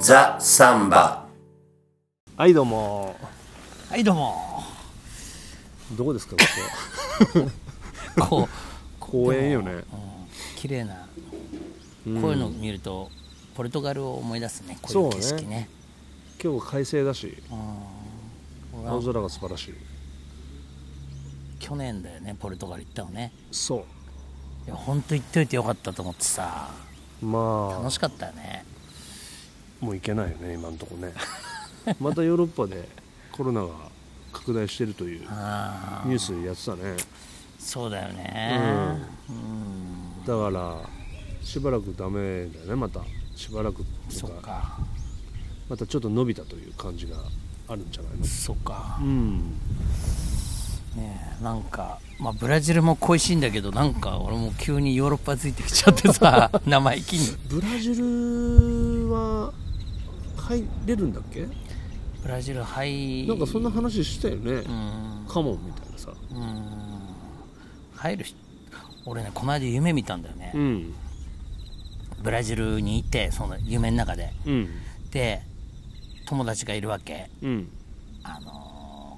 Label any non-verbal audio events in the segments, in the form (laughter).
ザ・サンバ。はいどうも。はいどうも。どこですか (laughs) ここ。こう公園よね。綺麗なこういうのを見るとポルトガルを思い出すねこういう景そうね。色ね今日は快晴だし。俺は青空が素晴らしい。去年だよねポルトガル行ったのね。そいや本当行っといてよかったと思ってさ。うまあ。楽しかったよね。もう行けないよね今のとこね。(laughs) またヨーロッパでコロナが拡大してるというニュースやってたね。そうだよね。だからしばらくダメだよねまた。しばらくそとか。またちょっと伸びたという感じがあるんじゃないの？そっか。うん。ねえなんかまあブラジルも恋しいんだけどなんか俺も急にヨーロッパついてきちゃってさ (laughs) 生意気に。ブラジルは入れるんだっけ？ブラジル入なんかそんな話したよね、うん。カモンみたいなさ。うん。入るし俺ねこの間夢見たんだよね、うん。ブラジルにいてその夢の中で。うん。で友達がいるわけ。うん。あのー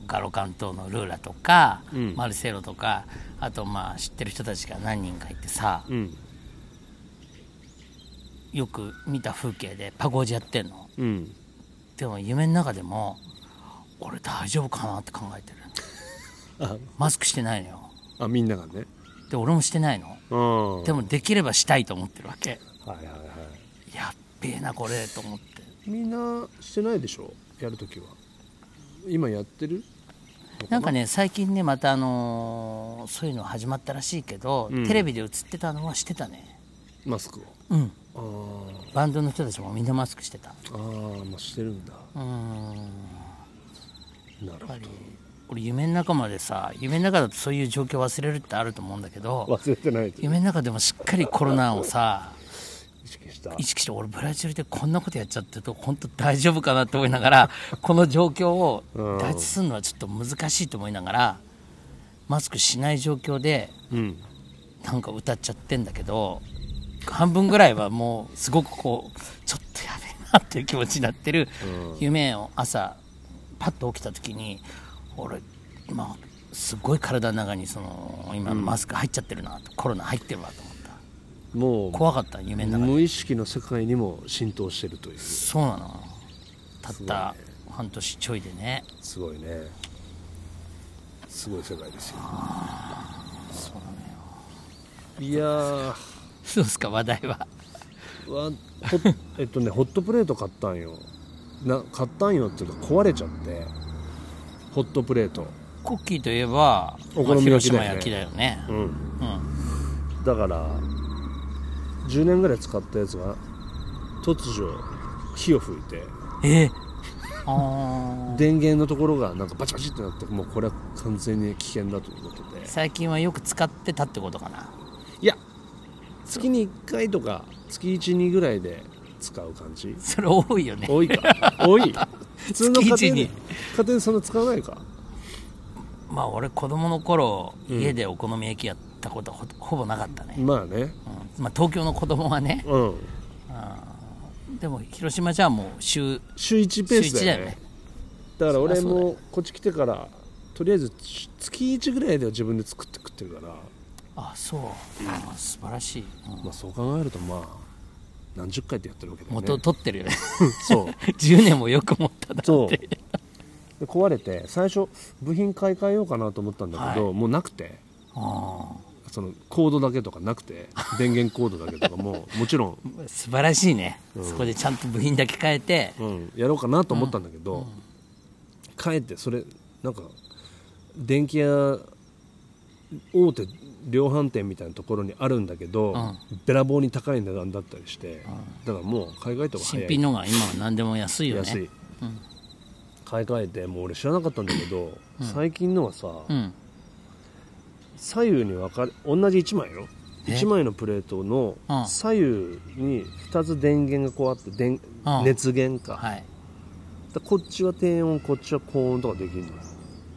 ガロカン島のルーラとか、うん。マルセロとかあとまあ知ってる人たちが何人かいてさうん。よく見た風景でパゴージやってんの。うん。でも夢の中でも俺大丈夫かなって考えてる。(laughs) あ。マスクしてないのよ。あみんながね。で俺もしてないの。うん。でもできればしたいと思ってるわけ。はいはいはい。やっべえなこれと思ってみんなしてないでしょ？やるときは。今やってる？な？んかね最近ねまたあのーそういうの始まったらしいけど、うん。テレビで映ってたのはしてたね。マスクを？うん。あー。バンドの人たちもみんなマスクしてた。あーまあしてるんだ。うーん。なるほど。俺夢の中までさ夢の中だとそういう状況忘れるってあると思うんだけど忘れてないと？夢の中でもしっかりコロナをさ意識した。意識して俺ブラジルでこんなことやっちゃってると本当大丈夫かなって思いながら (laughs) この状況をうん。脱出するのはちょっと難しいと思いながらマスクしない状況でうん。なんか歌っちゃってんだけど半分ぐらいはもうすごくこうちょっとやべえなっていう気持ちになってる夢を朝パッと起きた時に俺今すごい体の中にその今のマスク入っちゃってるなと、コロナ入ってるわとも怖かった夢うの中で。無意識の世界にも浸透してるという。そうなの。たった半年ちょいでね。すごいね。すごい世界ですよ。いやー。そうですか話題は。わほえっとねホットプレート買ったんよ。な買ったんよっていうか壊れちゃって。ホットプレート。コッキーといえばお好み焼きだよね。まあ広島焼きだよね。うん。うん。だから10年ぐらい使ったやつが突如火を吹いて。えあー。電源のところがなんかバチバチってなってもうこれは完全に危険だということで。最近はよく使ってたってことかな。いや月に1回とか月12ぐらいで使う感じ。それ多いよね。多いか。多い。普通の家庭で家庭でそんな使わないか。まあ俺子供の頃、うん。家でお好み焼きやったことほほぼなかったね、まあね。うん。まあ、東京の子供はね。うん。でも広島じゃもう週週1ペースだよね。ね。だから俺もこっち来てからとりあえず月1ぐらいでは自分で作って食ってるから、あそう、あ素晴らしい、うん。まあ、そう考えるとまあ何十回ってやってるわけだよね。元取ってるよね。(laughs) そう。(laughs) 10年もよく持ったなそう。ってで壊れて最初部品買い替えようかなと思ったんだけど、はい。もうなくて。あそのコードだけとかなくて (laughs) 電源コードだけとかももちろん、ー素晴らしいね、そこでちゃんと部品だけ変えて。うん、やろうかなと思ったんだけど、かえってそれなんか電気屋大手量販店みたいなところにあるんだけど、ん。べらぼうに高い値段だったりして、だからもう買い替えた方が早い。新品のが今は何でも安いよね。安い、買い替えてもう俺知らなかったんだけど、最近のはさ、うん左右に分かれ同じ1枚よ。え？1枚のプレートのうん。左右に2つ電源がこうあって電うん。熱源か,、はい。こっちは低温こっちは高温とかできるのよ。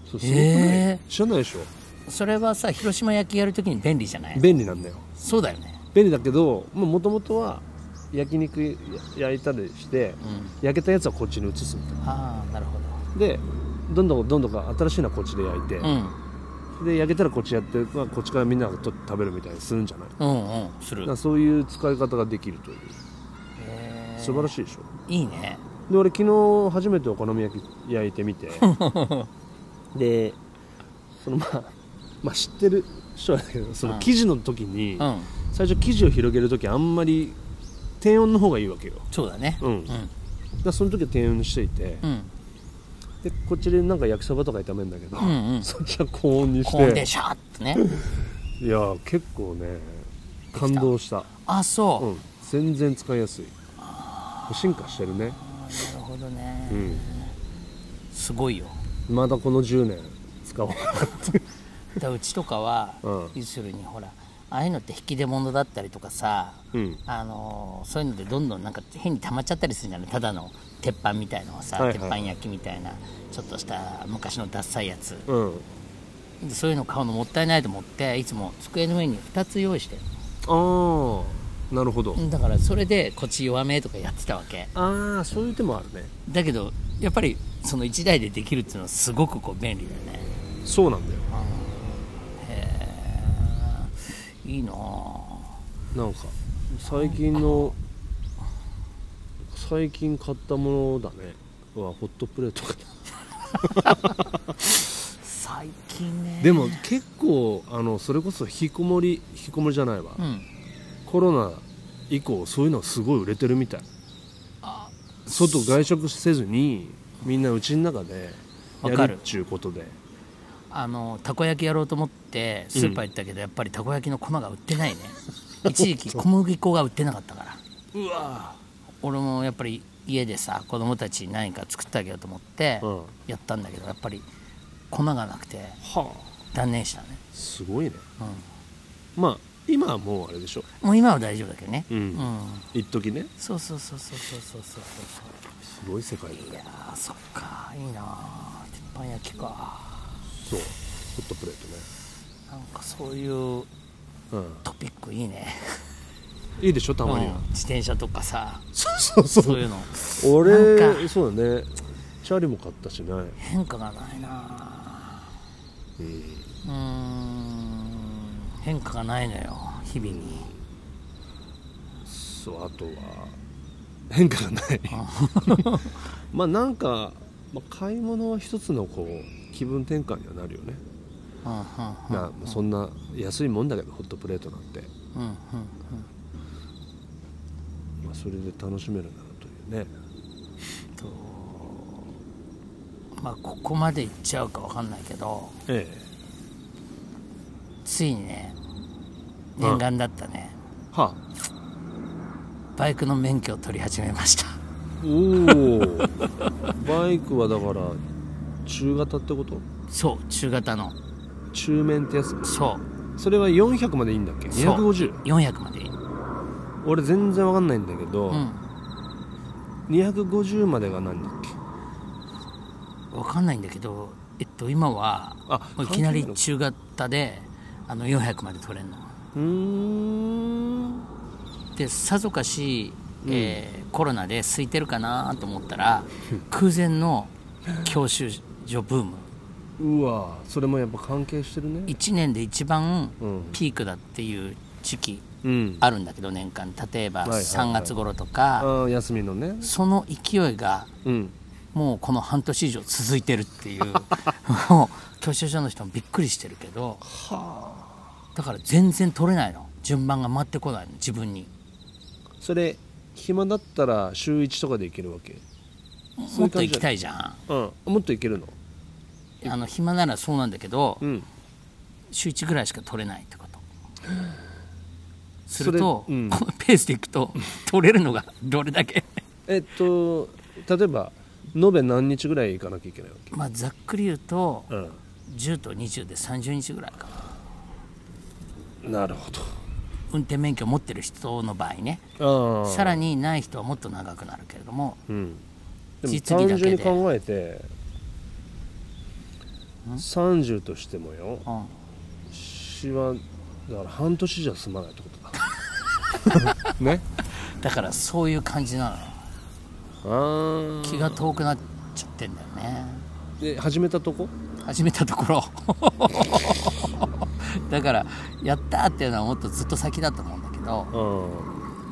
そうすごくない？へ知らないでしょ？それはさ広島焼きやるときに便利じゃない？便利なんだよ。そうだよね。便利だけどもともとは焼肉焼いたりして、焼けたやつはこっちに移すみたいああなるほなでどんどんどんどん新しいのはこっちで焼いて、どうんで焼けたらこっちやって、まあ、こっちからみんながと食べるみたいにするんじゃない？うんうんする。らそういう使い方ができるという。へ素晴らしいでしょ。ーいいね。で俺昨日初めてお好み焼き焼いてみて。(laughs) でそのまあまあ知ってる人はだけどその生地の時に、うん。最初生地を広げる時あんまり低温の方がいいわけよ。そうだね。うん。うん。だからその時は低温にしていて、うんでこっちでなんか焼きそばとか炒めるんだけど、うんうん。(laughs) そっちは高温にし高温でてシャーッとね。(laughs) いや結構ね感動した。あそう、うん。全然使いやすい。進化してるね。なるほどね、うん。すごいよ。まだこの10年使おうかなって。(laughs) だうちとかは、うん。要するにほらああいうのって引き出物だったりとかさ、うん。あのーそういうのでどんどんなんか変に溜まっちゃったりするんじゃないただの鉄板みたいのはさ、はいはい。鉄板焼きみたいなちょっとした昔のダッサいやつ。うん。でそういうの買うのもったいないと思っていつも机の上に2つ用意して。るああなるほど。だからそれでこっち弱めとかやってたわけ。ああそういう手もあるね。だけどやっぱりその1台でできるっていうのはすごくこう便利だよね。そうなんだよ。いいなぁなんか最近の最近買ったものだね。はホットプレートか (laughs) 最近ね。でも結構あのそれこそ引きこもり引きこもりじゃないわ、うん。コロナ以降そういうのはすごい売れてるみたい。外外食せずにみんなうちの中でわかる。やるっちゅうことで。あのたこ焼きやろうと思ってスーパー行ったけど、やっぱりたこ焼きの粉が売ってないね。一時期小麦粉が売ってなかったから。うわ俺もやっぱり家でさ子供たちに何か作ってあげようと思ってうん。やったんだけどやっぱり粉がなくてはあ。断念したね、すごいね、まあ今はもうあれでしょ？もう今は大丈夫だけどね。うん。うん。一時ね。そうそうそうそうそうそうそうすごい世界だね。いやーそっかいいなあ鉄板焼きか。そう。ホットプレートね。なんかそういううん。トピックいいねいいでしょたまには、うん。自転車とかさ。そうそうそう。そういうの。俺なんか。そうだね。チャリも買ったしね。変化がないな。あうんうーん。変化がないのよ。日々に。そうあとは変化がない。(laughs) まあなんか、まあ、買い物は一つのこう気分転換にはなるよね、うんうんまあそんな安いもんだけどホットプレートなんて、うんうんまあ、それで楽しめるなというね。まあここまでいっちゃうかわかんないけどえついにね念願だったね、えはあ。バイクの免許を取り始めました。おおバイクはだから中型ってこと？そう中型の。中面ってやつそう。それは400までいいんだっけ？そう。250? 400までいい俺全然わかんないんだけど、うん。250までが何だっけ？わかんないんだけどえっと今はあいきなり中型であの400まで取れるの。ん。でさぞかし、えーコロナで空いてるかなと思ったら (laughs) 空前の教習所ブーム。うわそれもやっぱ関係してるね。1年で一番うん。ピークだっていう時期。うんあるんだけど年間。例えばはいはいはい。3月頃とか、休みのね。その勢いがうん。もうこの半年以上続いてるっていう。(laughs) もう教習所の人もびっくりしてるけど。だから全然取れないの。順番が回ってこないの。自分に。それ暇だったら週1とかで行けるわけ？もっと行きたいじゃん。うん。もっと行けるの？あの暇ならそうなんだけど、うん。週1ぐらいしか取れないってこと (laughs) すると、それうん。このペースでいくと取れるのがどれだけ？えっと例えば延べ何日ぐらい行かなきゃいけないわけ？まあざっくり言うとう10と20で30日ぐらいかな。んなるほど。運転免許持ってる人の場合ね。さらにない人はもっと長くなるけれどもうん。でも実単純に考えて30としてもようん。詩はだから半年じゃ済まないってことだね。だからそういう感じなの。ああ気が遠くなっちゃってんだよね。で始めたとこ？始めたところ。(laughs) だからやったーっていうのはもっとずっと先だと思うんだけど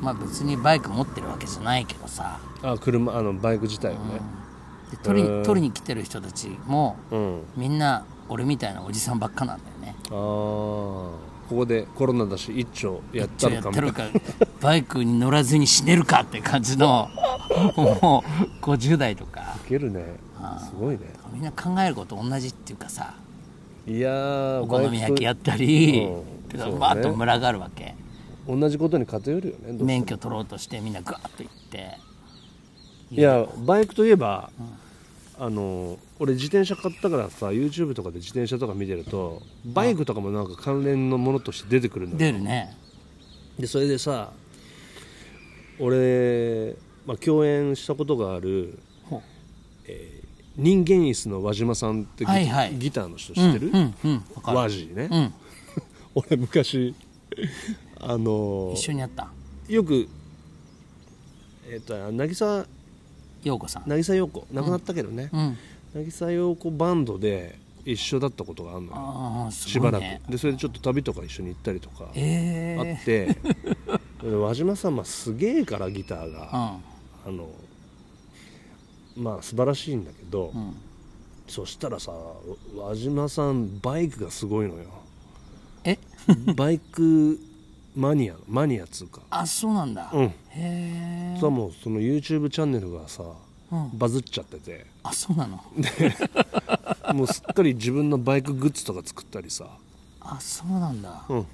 うん。まあ別にバイク持ってるわけじゃないけどさ。あ車あのバイク自体をね。で取り取りに来てる人たちもうん、みんな俺みたいなおじさんばっかなんだよね。ああここでコロナだし一丁やったのやかバイクに乗らずに死ねるかって感じのもう50代とか。いけるね。すごいね。みんな考えること同じっていうかさ。いやーお好み焼きやっったり、うん。ね。バーッと群がるわけ、同じことに偏るよね免許取ろうとしてみんなガーッと行って。いやバイクといえば、あの俺自転車買ったからさ YouTube とかで自転車とか見てるとバイクとかもなんか関連のものとして出てくるのよ。出るね。でそれでさ俺、まあ、共演したことがあるほう。人間椅子の輪島さんってギ,、はいはい。ギターの人知ってる、うんうんうん。わかる。ワジーね、うん。(laughs) 俺昔あの一緒にやった。よくえっ、と渚陽子さん。渚陽子。亡くなったけどね、うん。渚陽子バンドで一緒だったことがあるのよ。ああすしばらく、でそれでちょっと旅とか一緒に行ったりとか。ええあって、(laughs) で輪島さん、まあ、すげえからギターが、うん。あのまあ素晴らしいんだけど、うん。そしたらさ輪島さんバイクがすごいのよ。え？(laughs) バイクマニアマニアっつうか。あそうなんだ、うん。へえさもうその YouTube チャンネルがさ、うん。バズっちゃってて。あそうなの？もうすっかり自分のバイクグッズとか作ったりさ。あそうなんだ。うん。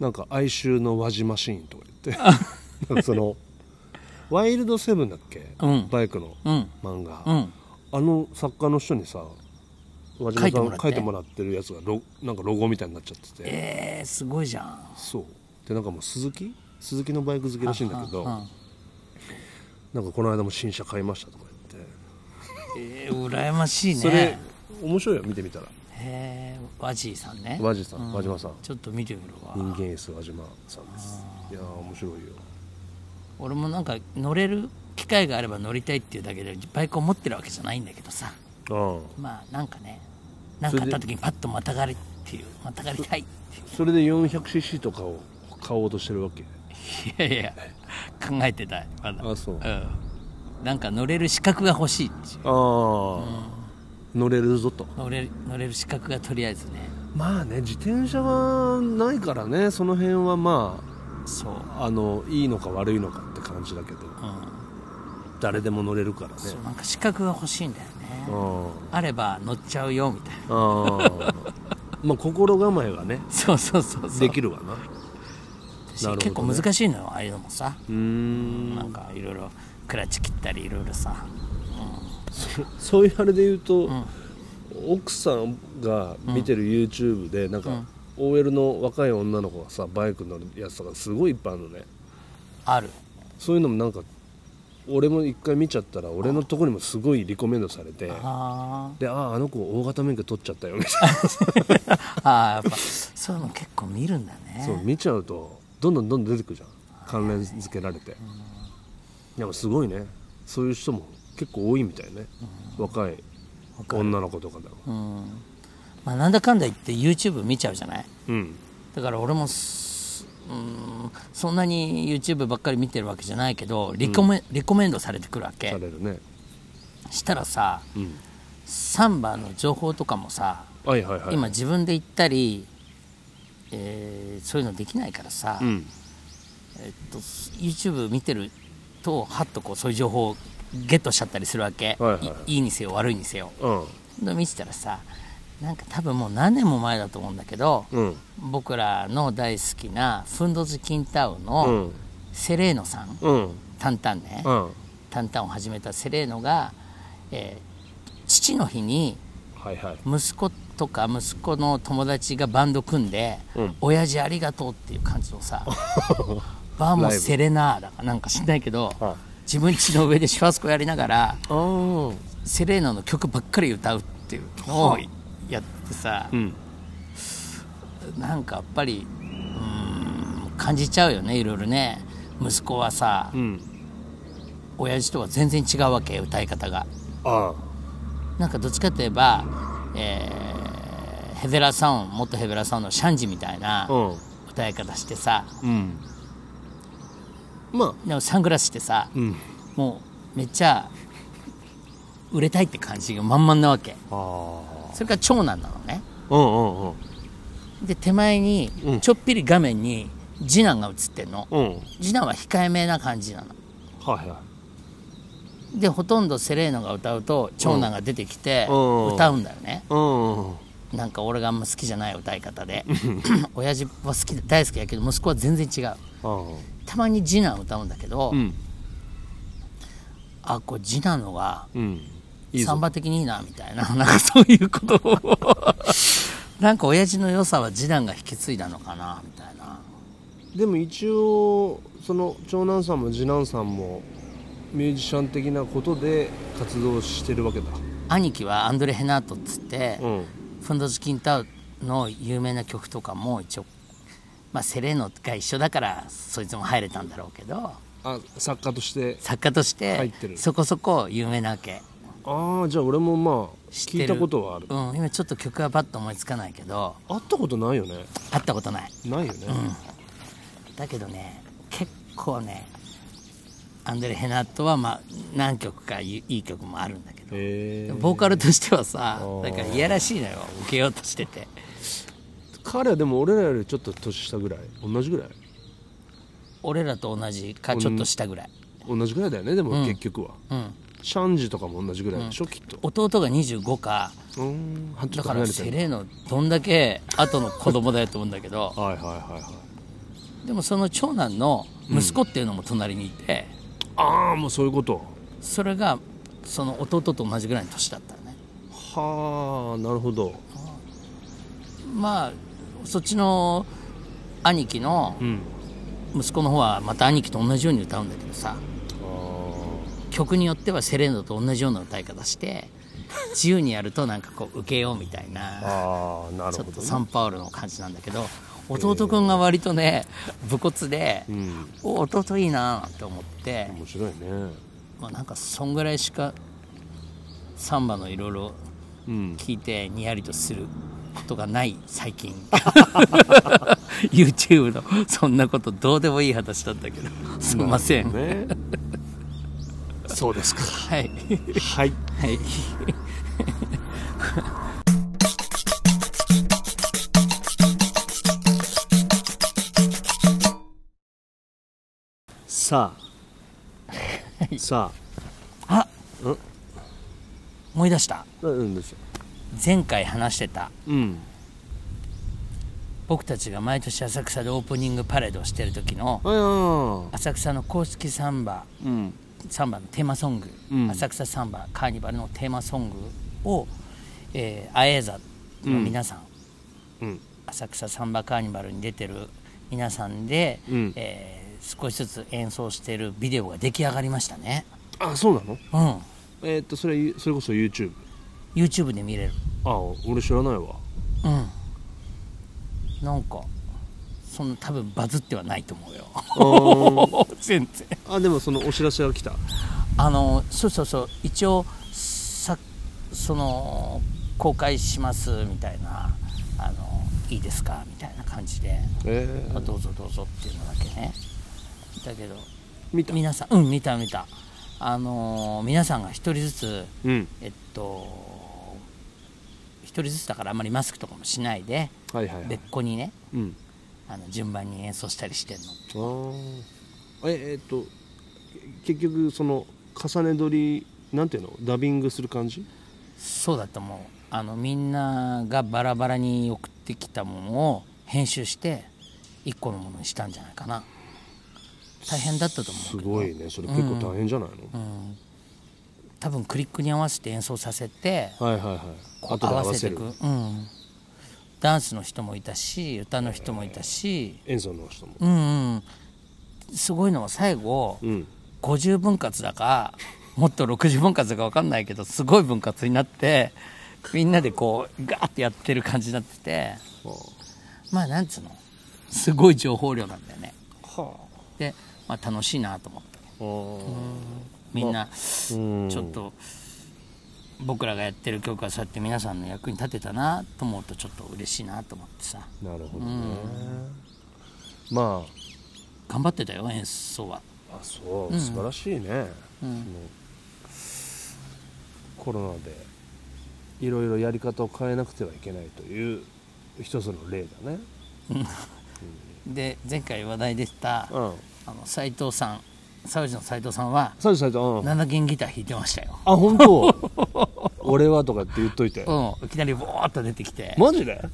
なんか哀愁の輪島シーンとか言って。(laughs) そのワイルドセブンだっけ、うん。バイクのうん。漫画、うん。あの作家の人にさ輪島さん書いてもらって。るやつがロなんかロゴみたいになっちゃってて。えー、すごいじゃん。そう。でなんかもう鈴木？鈴木のバイク好きらしいんだけどうんうん。なんかこの間も新車買いましたとか言って。えー、羨ましいね。それ面白いよ見てみたら。へえワジーさんね。輪島さん輪島さん。ちょっと見てみるわ。人間椅子輪島さんです。いやー面白いよ。俺もなんか乗れる機会があれば乗りたいっていうだけでバイクを持ってるわけじゃないんだけどさ。ああまあなんかねなんかあった時にパッとまたがりっていうまたがりたいっていう。それで 400cc とかを買おうとしてるわけ？いやいや考えてたまだ。あそう。うん。なんか乗れる資格が欲しいっていう。ああ、乗れるぞと。乗れる乗れる資格がとりあえずね。まあね自転車はないからねその辺はまそう、ああのいいのか悪いのかって感じだけど。うん、誰でも乗れるからね。そうなんか資格が欲しいんだよねああれば乗っちゃうよみたいな。(laughs) まあ心構えがねそうそうそうそう。できるわな。しなるほどね。結構難しいのよああいうのもさ。うーん。なんかいろいろクラッチ切ったりいろいろさ。(laughs) そういうあれで言うと、ん。奥さんが見てる YouTube でなんか、OL の若い女の子がさバイク乗るやつとかすごいいっぱいあるのね。ある。そういうのもなんか俺も一回見ちゃったら俺のとこにもすごいリコメンドされてあであああの子大型免許取っちゃったよみたいな。ーあーやっぱそういうの結構見るんだね。そう見ちゃうとどんどんどんどん出てくるじゃん。関連付けられて。でもすごいね。そういう人も結構多いみたいね。若い女の子とかだろうん。まあ、なんだかんだ言って YouTube 見ちゃうじゃない？うん。だから俺もすうん。そんなに YouTube ばっかり見てるわけじゃないけどリコメ,、リコメンドされてくるわけ。されるね。したらさうん。サンバの情報とかもさはいはいはい。今自分で行ったり、えーそういうのできないからさ、うん。えっと、YouTube 見てるとはっとこうそういう情報をゲットしちゃったりするわけ、はいはいはい。いいいにせよ悪いにせよ。うん。で見てたらさなんか多分もう何年も前だと思うんだけど、うん。僕らの大好きなフンドズ・キンタウうのん。セレーノさん、うん。タンタンね、うん。タンタンを始めたセレーノが、えー父の日に息子とか息子の友達がバンド組んで「うん。親父ありがとう」っていう感じのさ「(laughs) バーモスセレナーだかなんか知んないけど、はい。自分家の上でシュワスコやりながらセレーノの曲ばっかり歌うっていうのをやってさ、うん。なんかやっぱりうーん感じちゃうよねいろいろね。息子はさ、うん。親父とは全然違うわけ歌い方が。あなんかどっちかといえば、えーヘベラサウン元ヘベラサウンのシャンジみたいな歌い方してさ。うん。まあ。でもサングラスしてさ、うん。もうめっちゃ売れたいって感じが満々なわけ。ああそれから長男なのね。うんうんうん。で手前にうんちょっぴり画面に次男が映ってんの。うん。次男は控えめな感じなの。はいはでほとんどセレーノが歌うと長男が出てきてうん歌うんだよね。いうん。なんか俺があんま好きじゃない歌い方で。(laughs) 親父は好きで大好きやけど息子は全然違う。たまに次男歌うんだけど、うん。あこれ次男のがうんサンバ的にいいなみたいな。(laughs) なんかそういうことを。(laughs) なんか親父の良さは次男が引き継いだのかなみたいな。でも一応その長男さんも次男さんもミュージシャン的なことで活動してるわけだ。兄貴はアンドレ・ヘナートっつって、うん。フンドズ・キンタウの有名な曲とかも一応、まあ、セレーノが一緒だからそいつも入れたんだろうけど。あ作家として。作家とし入ってる。てそこそこ有名なわけああじゃあ俺もまあ聞いたことはある。うん今ちょっと曲はパッと思いつかないけど。会ったことないよね。会ったことない。ないよね、だけどね結構ねアンドレ・ヘナットはまあ何曲かいいい曲もあるんだけど。ボーカルとしてはさー。だからいやらしいのよ。受けようとしてて。彼はでも俺らよりちょっと年下ぐらい？同じぐらい？俺らと同じかちょっと下ぐらい。同じぐらいだよねでも結局は、うんシャンジとかも同じぐらいでしょ、きっと。弟が25か。だからセレーノどんだけ後の子供だよと思うんだけど。(laughs) はいはいはいはい。でもその長男の息子っていうのも隣にいて、ああもうそういうこと。それがその弟と同じぐらいの年だったのね。はあなるほど。まあそっちの兄貴のうん。息子の方はまた兄貴と同じように歌うんだけどさ。あ曲によってはセレーノと同じような歌い方して自由にやるとなんかこう受けようみたいなあーなるちょっとほどねサンパウロの感じなんだけど弟くんが割とね武骨で、うん。お弟いいなって思って、面白いね。まあ、なんかそんぐらいしかサンバのいろいろうん。聞いてにやりとすることがない最近。YouTube のそんなことどうでもいい話だったけど。すみません、ねそうですか。はい。はい。はい。さあ。さあ。うん。思い出した。あうんですよ前回話してた。うん。僕たちが毎年浅草でオープニングパレードをしてる時のああ浅草の公式サンバうんサンバのテーマソング、うん。浅草サンバカーニバルのテーマソングを、えー、アエーザの皆さん、うん。浅草サンバカーニバルに出てる皆さんで、うん。えー少しずつ演奏しているビデオが出来上がりましたね。あそうなの？うん。えーっとそれそれこそ YouTube YouTube で見れる。あ俺知らないわ。うん。なんかそんな多分バズってはないと思うよ。あ (laughs) 全然。あでもそのお知らせが来た？あのそうそうそう。一応さその公開しますみたいなあのいいですかみたいな感じで、えあどうぞどうぞっていうのだけね。だけど見た？皆さんうん見た見た。あの皆さんが一人ずつうん。えっと一人ずつだからあんまりマスクとかもしないではいはいはい。別個にね。うんあの順番に演奏したりしてんの。ああええーっと結局その重ね撮りなんていうの？ダビングする感じ？そうだと思う。あのみんながバラバラに送ってきたものを編集して一個のものにしたんじゃないかな。大変だったと思すうけど。ごいね。それ結構大変じゃないの、多分クリックに合わせて演奏させてはいはいはい。後で合合わわせるせていく、うん、ダンスの人もいたし歌の人もいたし。演奏の人も。うんうん。すごいのは最後うん。50分割だかもっと60分割だか分かんないけどすごい分割になってみんなでこうガーってやってる感じになってて。まあなんつうの？すごい情報量なんだよね。はで、まあ、楽しいなと思って。みんなうん。ちょっと僕らがやってる曲はそうやって皆さんの役に立てたなと思うとちょっと嬉しいなと思ってさ。なるほどね、ま頑張ってたよ演奏は。ああそう。素晴らしいね、そのコロナでいろいろやり方を変えなくてはいけないという一つの例だね。で前回話題でしたうん。あの斉藤さんサウジの斉藤さんはサジサジうん。7弦ギター弾いてましたよ、あ本当？(laughs) 俺はとかって言っといて。うん、いきなりボーっと出てきて、マジで？うん、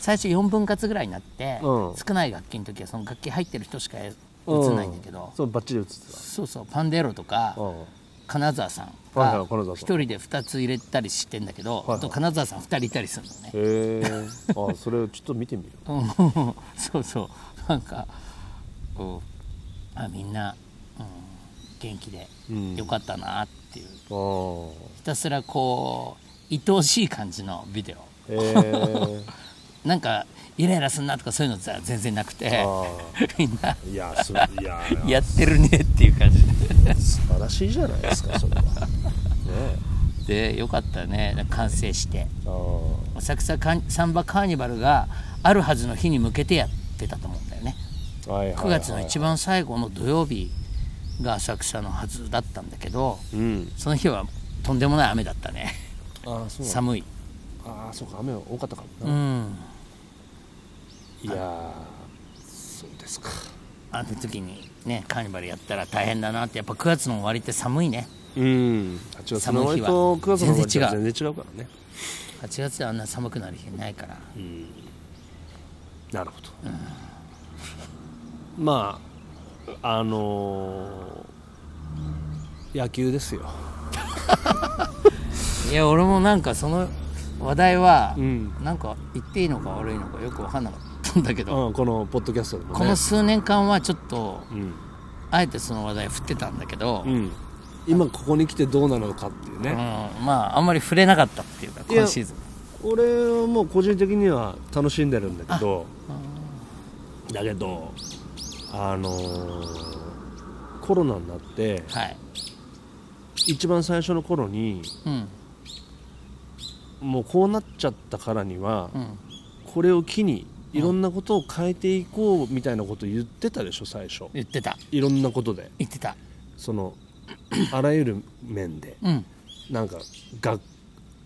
最初4分割ぐらいになって、うん。少ない楽器の時はその楽器入ってる人しか映んないんだけど、そうバッチリ映ってそうそう。パンデーロとかたうん。金沢さんがい金沢さん。1人で2つ入れたりしてんだけど、はいはい。あと金沢さん2人いたりするのね、へえあそれをちょっと見てみるう。(laughs) ん。そうそう。なんか、うん、あみんな、うん、元気でうん。よかったなっていう、あひたすらこう愛おしい感じのビデオ。え (laughs) なんかイライラすんなとかそういうのさ全然なくて。あ (laughs) みんな。いやすいやや。(laughs) ってるねっていう感じ素晴らしいじゃないですかそれは。ね。ででよかったね。完成して。あ浅草カンサンバカーニバルがあるはずの日に向けてやってたと思うんだよね。あはいはいはい。9月の一番最後の土曜日が浅草のはずだったんだけどうん。その日はとんでもない雨だったね。寒い。ああそうか雨多かったかもうな、ん。いやーそうですか。あの時にねカーニバルやったら大変だなってやっぱ9月の終わりって寒いね。うん。8月の終わり寒い日は。と9月の終わり全全然違うからね。8月であんな寒くなる日ないから。なるほど、まああのー野球ですよ。(laughs) いや俺もなんかその話題はうん、なんか言っていいのか悪いのかよく分かんなかったんだけど、うん、このポッドキャストでもね。この数年間はちょっとうん、あえてその話題振ってたんだけど、うん、今ここに来てどうなのかっていううんね、まああんまり触れなかったっていうか今シーズン。俺はもう個人的には楽しんでるんだけど。だけどあのーコロナになってはい。一番最初の頃にうん。もうこうなっちゃったからには、うん。これを機にいろんなことを変えていこうみたいなこと言ってたでしょ最初。言ってた。いろんなことで。言ってた。そのあらゆる面で。うん。なんか学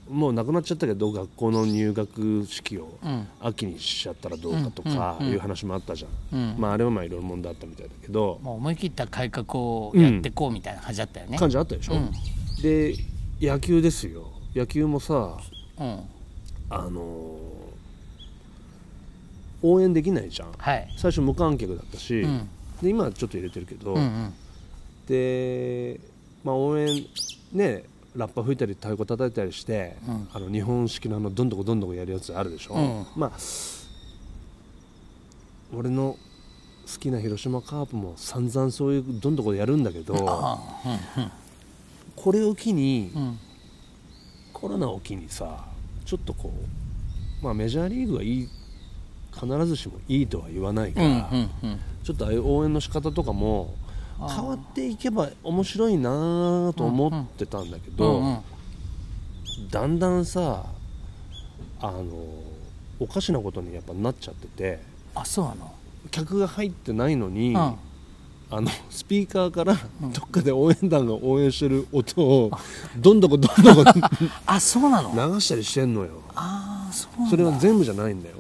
もうなくなっちゃったけど学校の入学式をうん。秋にしちゃったらどうかとかうん。うん。うん。いう話もあったじゃん、うん。まああれはまあいろいろ問題あったみたいだけど。もう思い切った改革をやってこうみたいな感じだったよね。感じあったでしょ、うん。で野球ですよ。野球もさうん。あのー応援できないじゃん。はい。最初無観客だったし、うん。で今はちょっと入れてるけど、うんうん。で、まあ、応援ねラッパ吹いたり太鼓叩いたりして、うん。あの日本式のあのどんどこどんどこやるやつあるでしょ、うん。まあ俺の好きな広島カープも散々そういうどんどこやるんだけどああこれを機に、うん。うんコロナを機にさちょっとこう、まあ、メジャーリーグはいい必ずしもいいとは言わないかうんら、うんうん。ちょっとああいう応援の仕方とかも変わっていけば面白いなと思ってたんだけど、うんうんだんだんさあのおかしなことにやっぱなっちゃってて。あそうなの？客が入ってないのに、うん。あのスピーカーからどっかで応援団が応援してる音をどんどこどんどこ (laughs) あそうなの？流したりしてんのよ。ああそうそれは全部じゃないんだよ。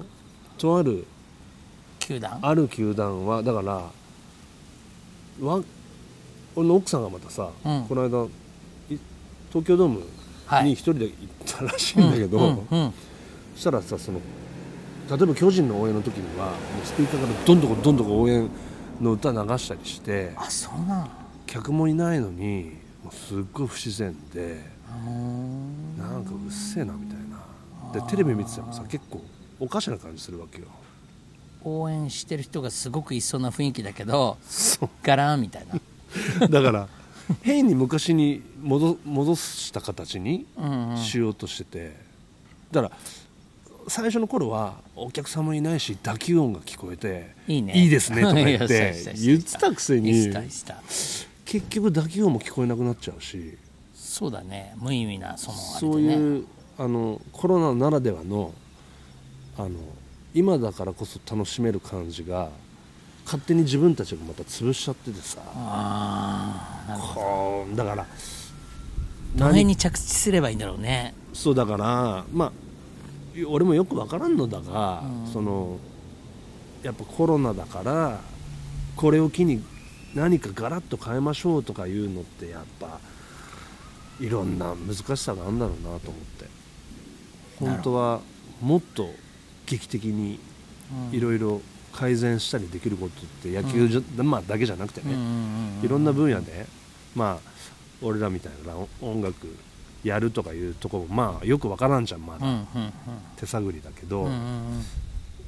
とある球団？ある球団はだからわ俺の奥さんがまたさ、うん。この間い東京ドームはい。に一人で行ったらしいんだけど、うんうんうん。そしたらさその例えば巨人の応援の時にはもうスピーカーからどんどこどんどこ応援の歌流したりしてあそうなの？客もいないのにもうすっごい不自然でなんかうっせえなみたいな。でテレビ見ててもさ結構おかしな感じするわけよ応援してる人がすごくいそうな雰囲気だけどガラーンみたいな。(laughs) だから変に昔に戻戻した形にうんうん。しようとしてて、だから最初の頃はお客さんもいないし打球音が聞こえていいね。いいですねとか言って (laughs) 言ってたくせに結局打球音も聞こえなくなっちゃうし。そうだね。無意味なそのあれそういうあのコロナならではのあの今だからこそ楽しめる感じが勝手に自分たちがまた潰しちゃっててさ。だからどどの辺に着地すればいいんだろうね。そうだからまあ俺もよく分からんのだが、そのやっぱコロナだからこれを機に何かガラッと変えましょうとかいうのってやっぱいろんな難しさがあるんだろうなと思って。本当はもっと劇的にいろいろ改善したりできることって野球じゃ、まあ、だけじゃなくてね、うんうんうんいろんな分野でまあ俺らみたいな音楽やるとかいうところもまあよくわからんじゃんまだ。うんうん手探りだけど、うんうん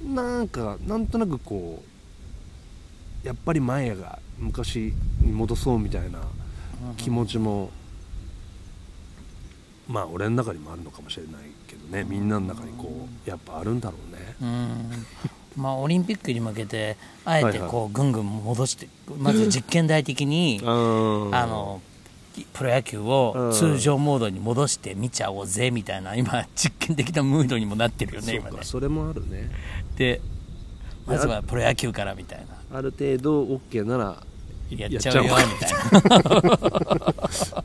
うん。なんかなんとなくこうやっぱり前が昔に戻そうみたいな気持ちも、まあ俺の中にもあるのかもしれないけどね。みんなの中にこうやっぱあるんだろうね。うん。まあオリンピックに向けてあえてこうぐんぐん戻してまず実験台的に (laughs) うんあのプロ野球を通常モードに戻して見ちゃおうぜみたいな今実験的なムードにもなってるよね今ね。それもあるね。でまずはプロ野球からみたいな。ある程度 OK ならやっちゃうよみたいな (laughs)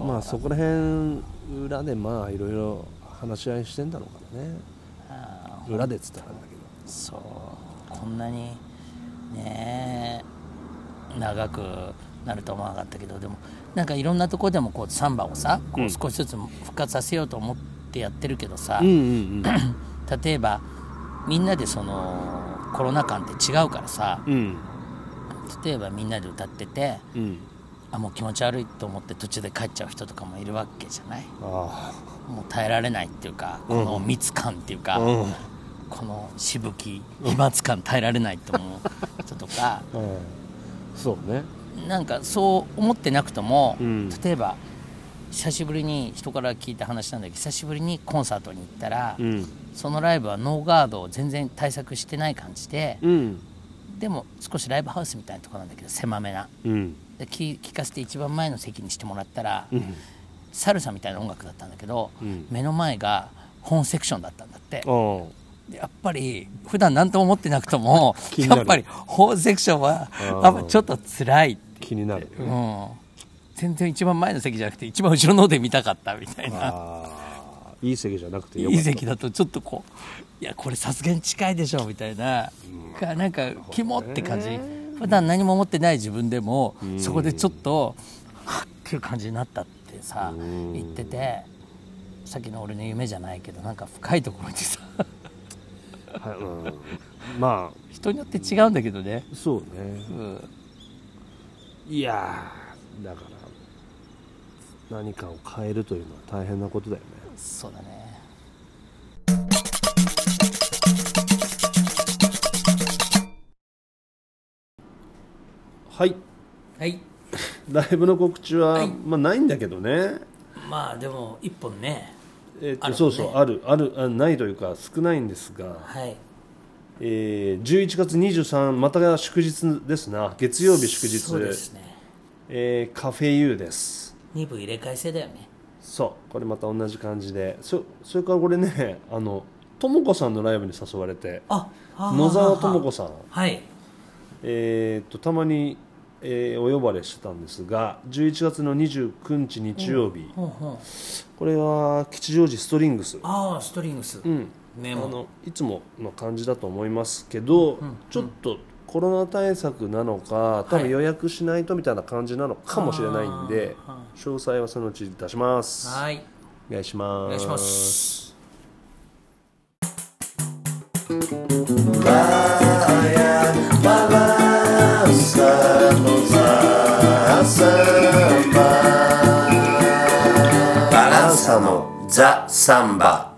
まあそこら辺裏でまあいろいろ話し合いしてんだろうからね。裏でっつったらだけど。そう。こんなにね長くなると思わなかったけどでもなんかいろんなところでもこうサンバをさこううん。少しずつ復活させようと思ってやってるけどさ、うんうん (clears throat) 例えばみんなでそのコロナ禍って違うからさうんうん。例えばみんなで歌っててうんあもう気持ち悪いと思って途中で帰っちゃう人とかもいるわけじゃない？あもう耐えられないっていうかこの密感っていうか、あうん。このしぶき飛沫感耐えられないと思う人とか。(laughs) うん。そうね。なんかそう思ってなくとも、うん。例えば久しぶりに人から聞いた話なんだけど久しぶりにコンサートに行ったら、うん。そのライブはノーガードを全然対策してない感じで、うん。でも少しライブハウスみたいなところなんだけど狭めな。うん。で聞聞かせて一番前の席にしてもらったら、うん。サルサみたいな音楽だったんだけど、うん。目の前が本セクションだったんだって。やっぱり普段何とも思ってなくとも (laughs) やっぱり本セクションはちょっと辛い、気になる。うん、全然一番前の席じゃなくて一番後ろの方で見たかったみたいな。いい席じゃなくていい席だとちょっとこういやこれさすがに近いでしょみたいな、かなんか肝って感じ普段何も思ってない自分でもそこでちょっとはっっていう感じになったってさうん言っててさっきの俺の夢じゃないけどなんか深いところにさ。はいうん。ま人によって違うんだけどね、あそうね。うん、いやーだから何かを変えるというのは大変なことだよね。そうだねはい。はい。(laughs) ライブの告知は、はい。まあないんだけどね。まあでも一本ねえーとあるね。そうそうあるあるあないというか少ないんですが、はい。えー11月23また祝日ですな。月曜日祝日。そうですね。えーカフェユーです。2部入れ替え制だよね。そう。これまた同じ感じで。そそれからこれね (laughs) あのとも子さんのライブに誘われて。あは野沢とも子さん。はい。えー、とたまに、えーお呼ばれしてたんですが11月の29日日曜日、ほうほうこれは吉祥寺ストリングス。ああストリングス、うん。あのいつもの感じだと思いますけど、ちょっとコロナ対策なのか多分予約しないとみたいな感じなのかもしれないんで、は詳細はそのうち出します、はい。お願いします。お願いします。バラバランサのザ・サンバ。